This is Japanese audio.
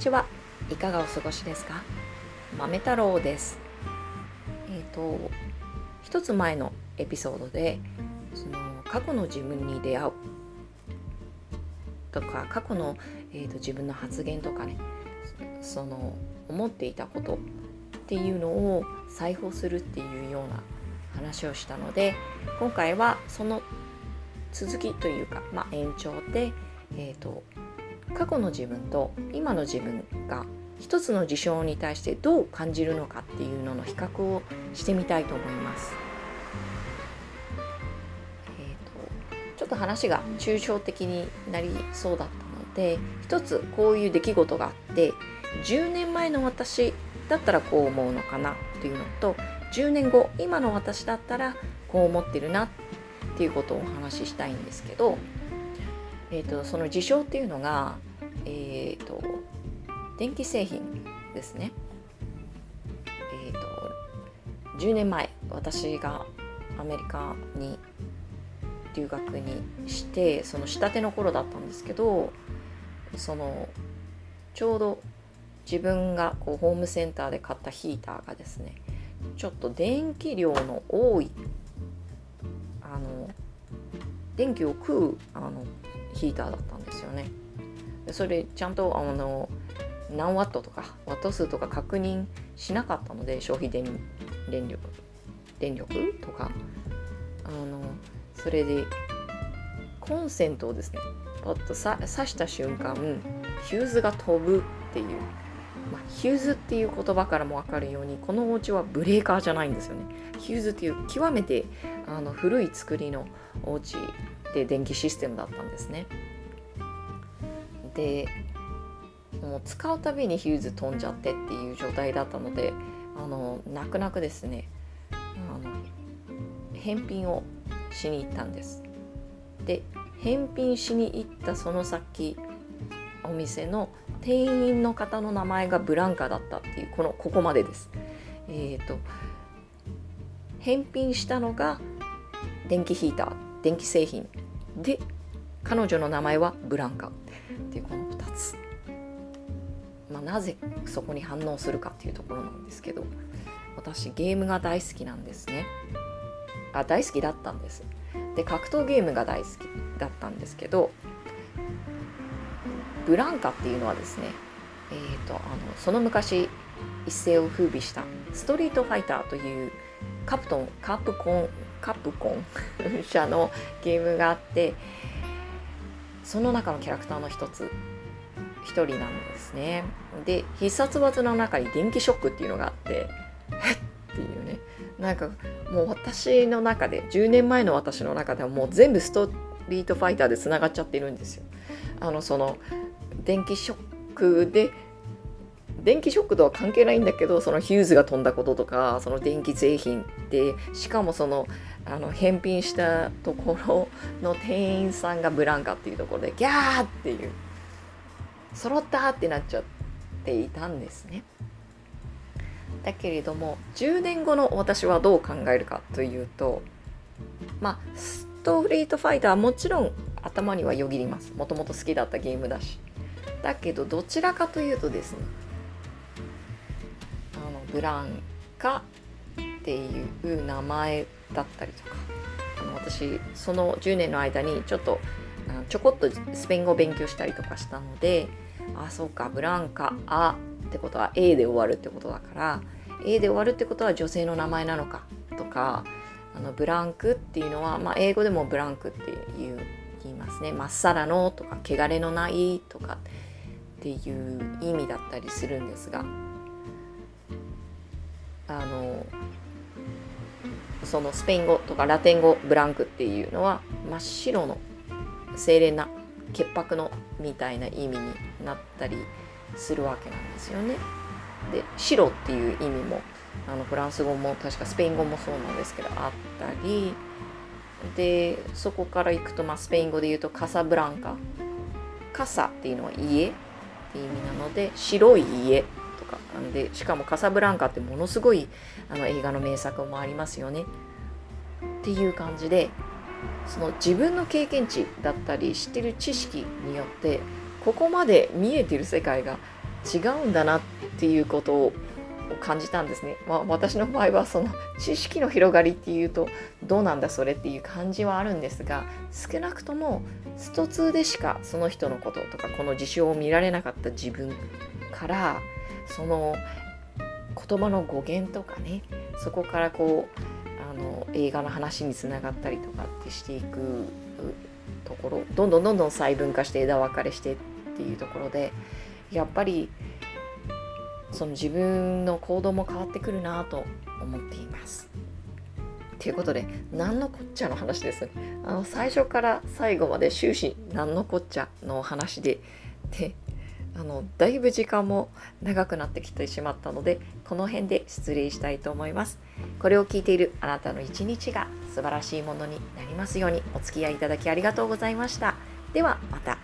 ちは。いかがお過ごしですか？豆太郎です。えっ、ー、と、一つ前のエピソードで、その過去の自分に出会うとか、過去の、えーと、自分の発言とかね、その思っていたことっていうのを裁縫するっていうような話をしたので今回はその続きというか、まあ、延長で、えーと、過去の自分と今の自分が一つの事象に対してどう感じるのかっていうのの比較をしてみたいと思います。えーと、ちょっと話が抽象的になりそうだったので一つこういう出来事があって10年前の私だったらこう思うのかなっていうのと10年後今の私だったらこう思ってるなっていうことをお話ししたいんですけど、えーと、その事象っていうのが、えーと、電気製品ですね。えーと、と10年前私がアメリカに留学にしてその仕立ての頃だったんですけどそのちょうど自分がこうホームセンターで買ったヒーターがですねちょっと電気量の多いあの電気を食うあのヒーターだったんですよね。それちゃんとあの何ワットとかワット数とか確認しなかったので消費電電力電力とかあのそれでコンセントをですねパッとさ刺した瞬間ヒューズが飛ぶっていうまあ、ヒューズっていう言葉からも分かるようにこのお家はブレーカーじゃないんですよね。ヒューズっていう極めてあの古い作りのお家で電気システムだったんですね。でもう使うたびにヒューズ飛んじゃってっていう状態だったのであの泣く泣くですねあの返品をしに行ったんです。で返品しに行ったその先お店の店員の方の名前がブランカだったっていうこのここまでです。えっ、ー、と返品したのが電気ヒーター電気製品で彼女の名前はブランカ。っていうこの2つ、まあ、なぜそこに反応するかっていうところなんですけど私ゲームが大好きなんですね。あ大好きだったんです。で格闘ゲームが大好きだったんですけどブランカっていうのはですね、えーと、あのその昔一世を風靡したストリートファイターというカプトンカプコンカプコン 社のゲームがあってその中のキャラクターの一つ一人なんですね。で必殺技の中に電気ショックっていうのがあってえっていうね。なんかもう私の中で10年前の私の中ではもう全部ストリートファイターでつながっちゃってるんですよ。あのその電気ショックで電気ショックとは関係ないんだけどそのヒューズが飛んだこととかその電気製品でしかもそのあの返品したところの店員さんがブランカっていうところでギャーっていう揃ったってなっちゃっていたんですね。だけれども10年後の私はどう考えるかというとまあストリートファイターはもちろん頭にはよぎりますもともと好きだったゲームだしだけどどちらかというとですねブランカっていう名前だったりとかあの私その10年の間にちょっとちょこっとスペイン語を勉強したりとかしたのであそうかブランカ「あ」ってことは A で終わるってことだから A で終わるってことは女性の名前なのかとかあのブランクっていうのは、まあ、英語でもブランクっていう言いますね。まっさらのとか汚れのないとかっていう意味だったりするんですがあのそのスペイン語とかラテン語ブランクっていうのは真っ白の精霊な潔白のみたいな意味になったりするわけなんですよね。で白っていう意味もあのフランス語も確かスペイン語もそうなんですけどあったりでそこから行くと、まあ、スペイン語で言うとカサブランカカサっていうのは家っていう意味なので白い家でしかもカサブランカってものすごいあの映画の名作もありますよねっていう感じでその自分の経験値だったり知ってる知識によってここまで見えてる世界が違うんだなっていうことを感じたんですね。まあ、私の場合はその知識の広がりっていうとどうなんだそれっていう感じはあるんですが少なくともスト2でしかその人のこととかこの事象を見られなかった自分からその言葉の語源とかねそこからこうあの映画の話につながったりとかってしていくところどんどんどんどん細分化して枝分かれしてっていうところでやっぱりその自分の行動も変わってくるなと思っています。ということで何のこっちゃの話です？あの最初から最後まで終始何のこっちゃの話でであのだいぶ時間も長くなってきてしまったのでこの辺で失礼したいと思います。これを聞いているあなたの一日が素晴らしいものになりますようにお付き合いいただきありがとうございました。ではまた。